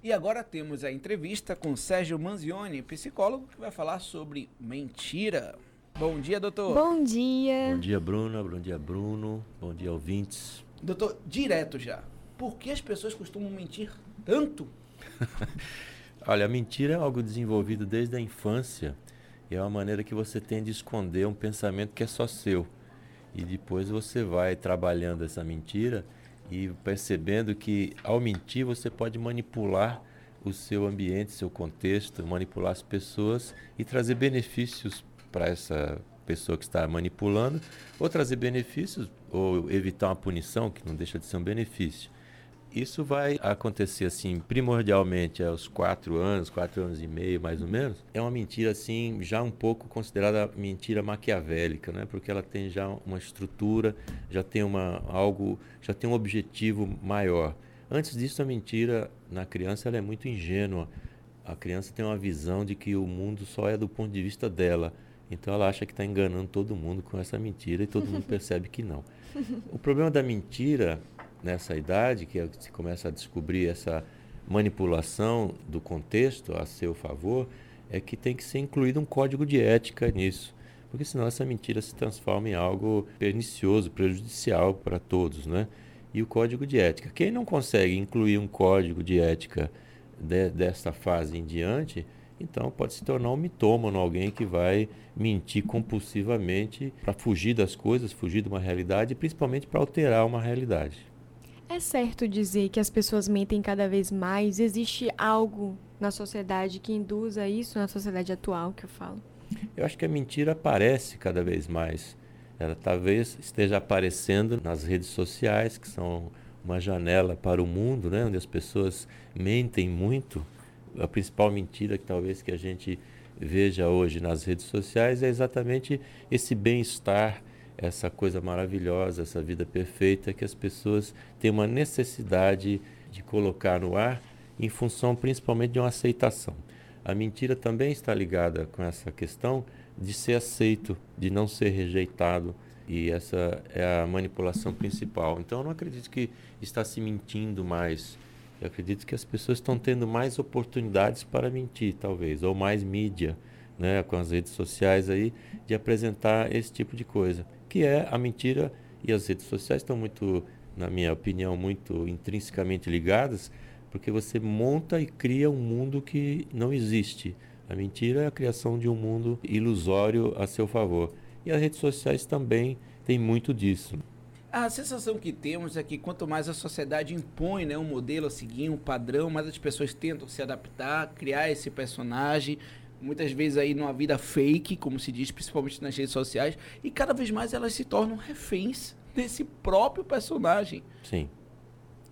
E agora temos a entrevista com Sérgio Manzioni, psicólogo, que vai falar sobre mentira. Bom dia, doutor. Bom dia. Bom dia, Bruna. Bom dia, Bruno. Bom dia, ouvintes. Doutor, direto já. Por que as pessoas costumam mentir tanto? Olha, a mentira é algo desenvolvido desde a infância e é uma maneira que você tem de esconder um pensamento que é só seu. E depois você vai trabalhando essa mentira e percebendo que ao mentir você pode manipular o seu ambiente, seu contexto, manipular as pessoas e trazer benefícios para essa pessoa que está manipulando, ou trazer benefícios, ou evitar uma punição, que não deixa de ser um benefício. Isso vai acontecer assim, primordialmente aos quatro anos, quatro anos e meio, mais ou menos. É uma mentira assim, já um pouco considerada mentira maquiavélica, né? Porque ela tem já uma estrutura, já tem uma algo, já tem um objetivo maior. Antes disso, a mentira na criança ela é muito ingênua. A criança tem uma visão de que o mundo só é do ponto de vista dela. Então ela acha que está enganando todo mundo com essa mentira e todo mundo percebe que não. O problema da mentira nessa idade, que se começa a descobrir essa manipulação do contexto a seu favor, é que tem que ser incluído um código de ética nisso. Porque senão essa mentira se transforma em algo pernicioso, prejudicial para todos, né? E o código de ética. Quem não consegue incluir um código de ética de, desta fase em diante, então pode se tornar um mitômano, alguém que vai mentir compulsivamente para fugir das coisas, fugir de uma realidade e principalmente para alterar uma realidade. É certo dizer que as pessoas mentem cada vez mais? Existe algo na sociedade que induza isso, na sociedade atual que eu falo? Eu acho que a mentira aparece cada vez mais. Ela talvez esteja aparecendo nas redes sociais, que são uma janela para o mundo, né, onde as pessoas mentem muito. A principal mentira que talvez que a gente veja hoje nas redes sociais é exatamente esse bem-estar essa coisa maravilhosa, essa vida perfeita que as pessoas têm uma necessidade de colocar no ar em função principalmente de uma aceitação. A mentira também está ligada com essa questão de ser aceito, de não ser rejeitado, e essa é a manipulação principal. Então eu não acredito que está se mentindo mais. Eu acredito que as pessoas estão tendo mais oportunidades para mentir, talvez, ou mais mídia, né, com as redes sociais aí, de apresentar esse tipo de coisa que é a mentira e as redes sociais estão muito, na minha opinião, muito intrinsecamente ligadas, porque você monta e cria um mundo que não existe. A mentira é a criação de um mundo ilusório a seu favor. E as redes sociais também têm muito disso. A sensação que temos é que quanto mais a sociedade impõe né, um modelo a seguir, um padrão, mais as pessoas tentam se adaptar, criar esse personagem, muitas vezes aí numa vida fake, como se diz, principalmente nas redes sociais, e cada vez mais elas se tornam reféns desse próprio personagem. Sim.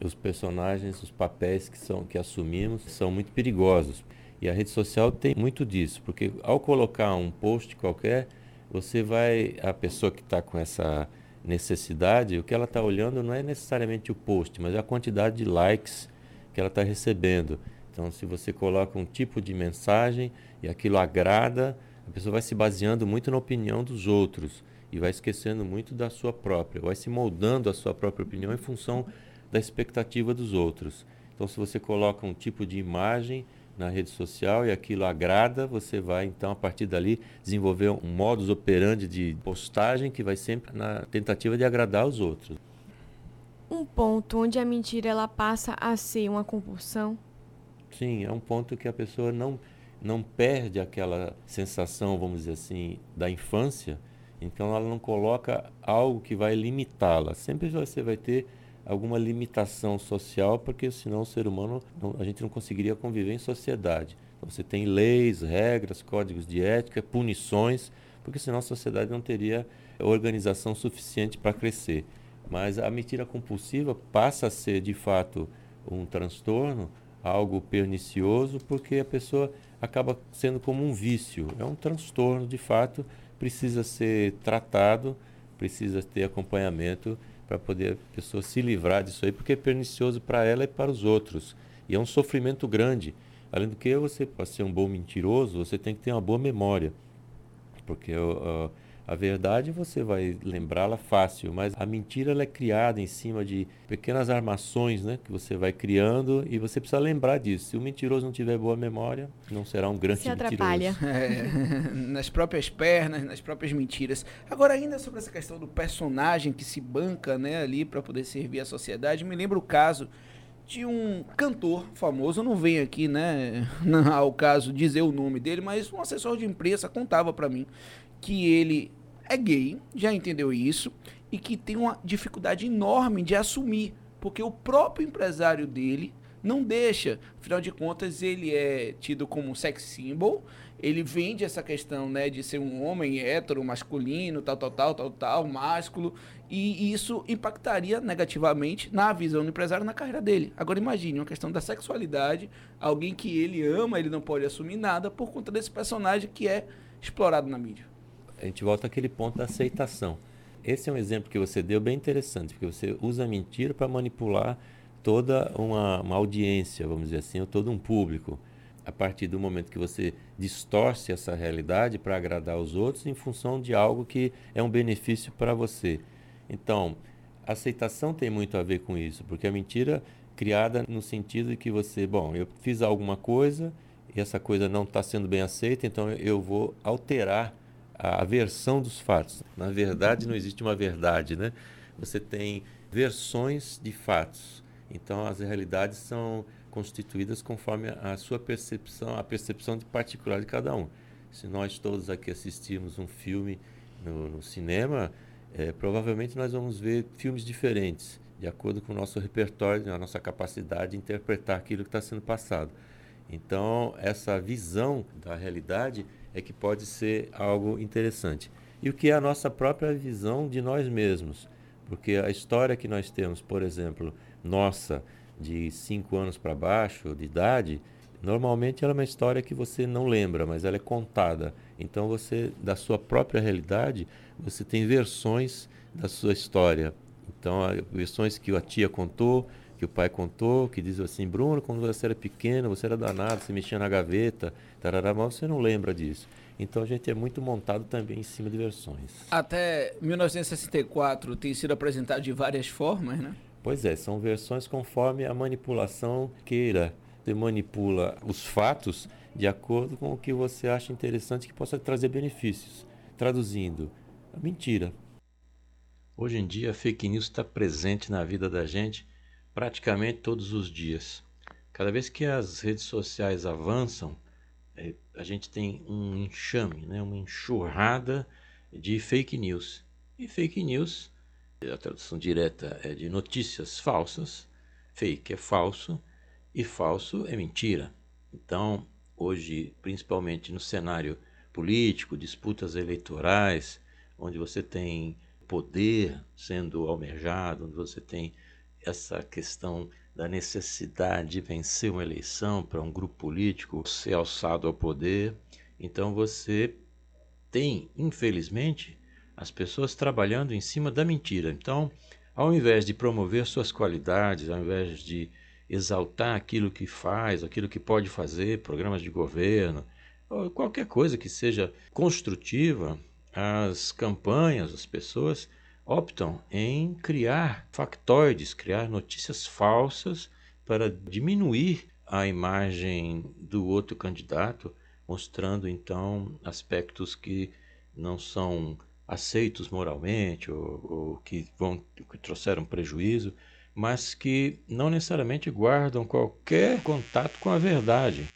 Os personagens, os papéis que são que assumimos são muito perigosos. E a rede social tem muito disso, porque ao colocar um post qualquer, você vai a pessoa que está com essa necessidade, o que ela está olhando não é necessariamente o post, mas é a quantidade de likes que ela está recebendo. Então, se você coloca um tipo de mensagem e aquilo agrada, a pessoa vai se baseando muito na opinião dos outros e vai esquecendo muito da sua própria, vai se moldando a sua própria opinião em função da expectativa dos outros. Então, se você coloca um tipo de imagem na rede social e aquilo agrada, você vai então a partir dali desenvolver um modus operandi de postagem que vai sempre na tentativa de agradar os outros. Um ponto onde a mentira ela passa a ser uma compulsão Sim, é um ponto que a pessoa não, não perde aquela sensação, vamos dizer assim, da infância, então ela não coloca algo que vai limitá-la. Sempre você vai ter alguma limitação social, porque senão o ser humano, não, a gente não conseguiria conviver em sociedade. Então, você tem leis, regras, códigos de ética, punições, porque senão a sociedade não teria organização suficiente para crescer. Mas a mentira compulsiva passa a ser, de fato, um transtorno algo pernicioso, porque a pessoa acaba sendo como um vício, é um transtorno de fato, precisa ser tratado, precisa ter acompanhamento para poder a pessoa se livrar disso aí, porque é pernicioso para ela e para os outros. E é um sofrimento grande. Além do que você, para ser um bom mentiroso, você tem que ter uma boa memória. Porque uh, A verdade você vai lembrá-la fácil, mas a mentira ela é criada em cima de pequenas armações né, que você vai criando e você precisa lembrar disso. Se o mentiroso não tiver boa memória, não será um grande Se mentiroso. atrapalha. É, nas próprias pernas, nas próprias mentiras. Agora, ainda sobre essa questão do personagem que se banca né, ali para poder servir a sociedade, me lembra o caso de um cantor famoso, não venho aqui, né, ao caso dizer o nome dele, mas um assessor de imprensa contava para mim que ele é gay, já entendeu isso, e que tem uma dificuldade enorme de assumir, porque o próprio empresário dele não deixa. Afinal de contas, ele é tido como um sex symbol, ele vende essa questão né, de ser um homem hétero, masculino, tal, tal, tal, tal, tal, másculo, e isso impactaria negativamente na visão do empresário na carreira dele. Agora imagine uma questão da sexualidade, alguém que ele ama, ele não pode assumir nada por conta desse personagem que é explorado na mídia a gente volta àquele ponto da aceitação. Esse é um exemplo que você deu bem interessante, porque você usa a mentira para manipular toda uma, uma, audiência, vamos dizer assim, ou todo um público. A partir do momento que você distorce essa realidade para agradar os outros em função de algo que é um benefício para você. Então, a aceitação tem muito a ver com isso, porque a mentira criada no sentido de que você, bom, eu fiz alguma coisa e essa coisa não está sendo bem aceita, então eu vou alterar a versão dos fatos. Na verdade, não existe uma verdade, né? Você tem versões de fatos. Então, as realidades são constituídas conforme a sua percepção, a percepção de particular de cada um. Se nós todos aqui assistirmos um filme no, no cinema, é, provavelmente nós vamos ver filmes diferentes, de acordo com o nosso repertório, a nossa capacidade de interpretar aquilo que está sendo passado. Então, essa visão da realidade é que pode ser algo interessante. E o que é a nossa própria visão de nós mesmos. Porque a história que nós temos, por exemplo, nossa, de cinco anos para baixo de idade, normalmente ela é uma história que você não lembra, mas ela é contada. Então você, da sua própria realidade, você tem versões da sua história. Então, versões que a tia contou, que o pai contou, que diz assim, Bruno, quando você era pequeno, você era danado, você mexia na gaveta, tarará, mas você não lembra disso. Então a gente é muito montado também em cima de versões. Até 1964 tem sido apresentado de várias formas, né? Pois é, são versões conforme a manipulação queira. Você manipula os fatos de acordo com o que você acha interessante que possa trazer benefícios. Traduzindo, a mentira. Hoje em dia, a fake news está presente na vida da gente praticamente todos os dias. Cada vez que as redes sociais avançam, é, a gente tem um enxame, né, uma enxurrada de fake news. E fake news, a tradução direta é de notícias falsas, fake é falso e falso é mentira. Então, hoje, principalmente no cenário político, disputas eleitorais, onde você tem poder sendo almejado, onde você tem essa questão da necessidade de vencer uma eleição para um grupo político ser alçado ao poder. Então você tem, infelizmente, as pessoas trabalhando em cima da mentira. Então, ao invés de promover suas qualidades, ao invés de exaltar aquilo que faz, aquilo que pode fazer, programas de governo, qualquer coisa que seja construtiva, as campanhas, as pessoas optam em criar factoides, criar notícias falsas para diminuir a imagem do outro candidato, mostrando então aspectos que não são aceitos moralmente ou, ou que vão que trouxeram prejuízo, mas que não necessariamente guardam qualquer contato com a verdade.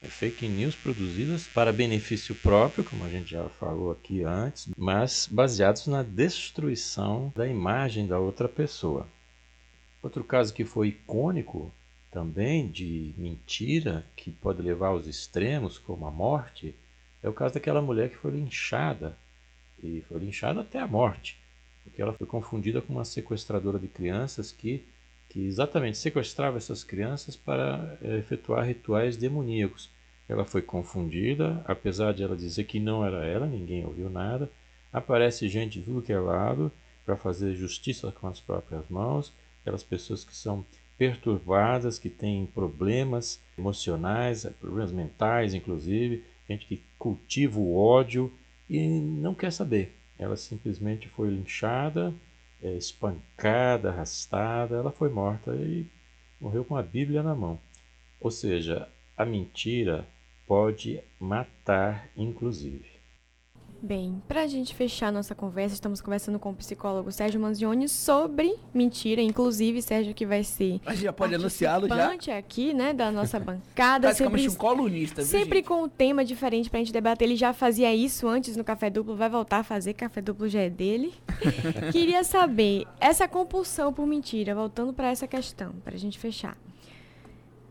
É fake news produzidas para benefício próprio, como a gente já falou aqui antes, mas baseados na destruição da imagem da outra pessoa. Outro caso que foi icônico também de mentira que pode levar aos extremos, como a morte, é o caso daquela mulher que foi linchada e foi linchada até a morte, porque ela foi confundida com uma sequestradora de crianças que que exatamente sequestrava essas crianças para é, efetuar rituais demoníacos. Ela foi confundida, apesar de ela dizer que não era ela, ninguém ouviu nada. Aparece gente tudo que é lado para fazer justiça com as próprias mãos, aquelas pessoas que são perturbadas, que têm problemas emocionais, problemas mentais, inclusive, gente que cultiva o ódio e não quer saber. ela simplesmente foi linchada, é, espancada, arrastada, ela foi morta e morreu com a Bíblia na mão. Ou seja, a mentira pode matar, inclusive. Bem, para a gente fechar nossa conversa, estamos conversando com o psicólogo Sérgio Manzioni sobre mentira, inclusive Sérgio que vai ser A gente já pode anunciá-lo já. aqui, né, da nossa bancada, sempre, um colunista, viu, sempre gente? com um tema diferente pra gente debater. Ele já fazia isso antes no Café Duplo, vai voltar a fazer, Café Duplo já é dele. Queria saber, essa compulsão por mentira, voltando para essa questão, para a gente fechar.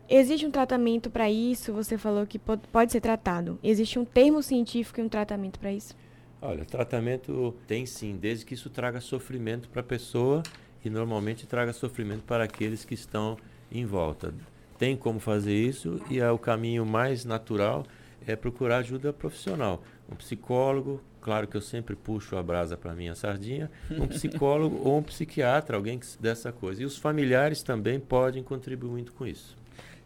Existe um tratamento para isso? Você falou que po- pode ser tratado. Existe um termo científico e um tratamento para isso? Olha, tratamento tem sim, desde que isso traga sofrimento para a pessoa e normalmente traga sofrimento para aqueles que estão em volta. Tem como fazer isso e é o caminho mais natural é procurar ajuda profissional. Um psicólogo, claro que eu sempre puxo a brasa para minha sardinha, um psicólogo ou um psiquiatra, alguém que dessa coisa. E os familiares também podem contribuir muito com isso.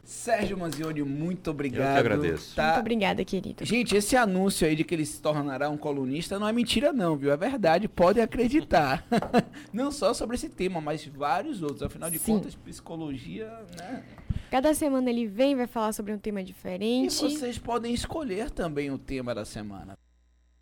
Sérgio Manzioni, muito obrigado. agradeço. Tá? Muito obrigada, querido. Gente, esse anúncio aí de que ele se tornará um colunista não é mentira não, viu? É verdade, podem acreditar. não só sobre esse tema, mas vários outros. Afinal de Sim. contas, psicologia, né? Cada semana ele vem, vai falar sobre um tema E diferente. vocês podem escolher também o tema da semana.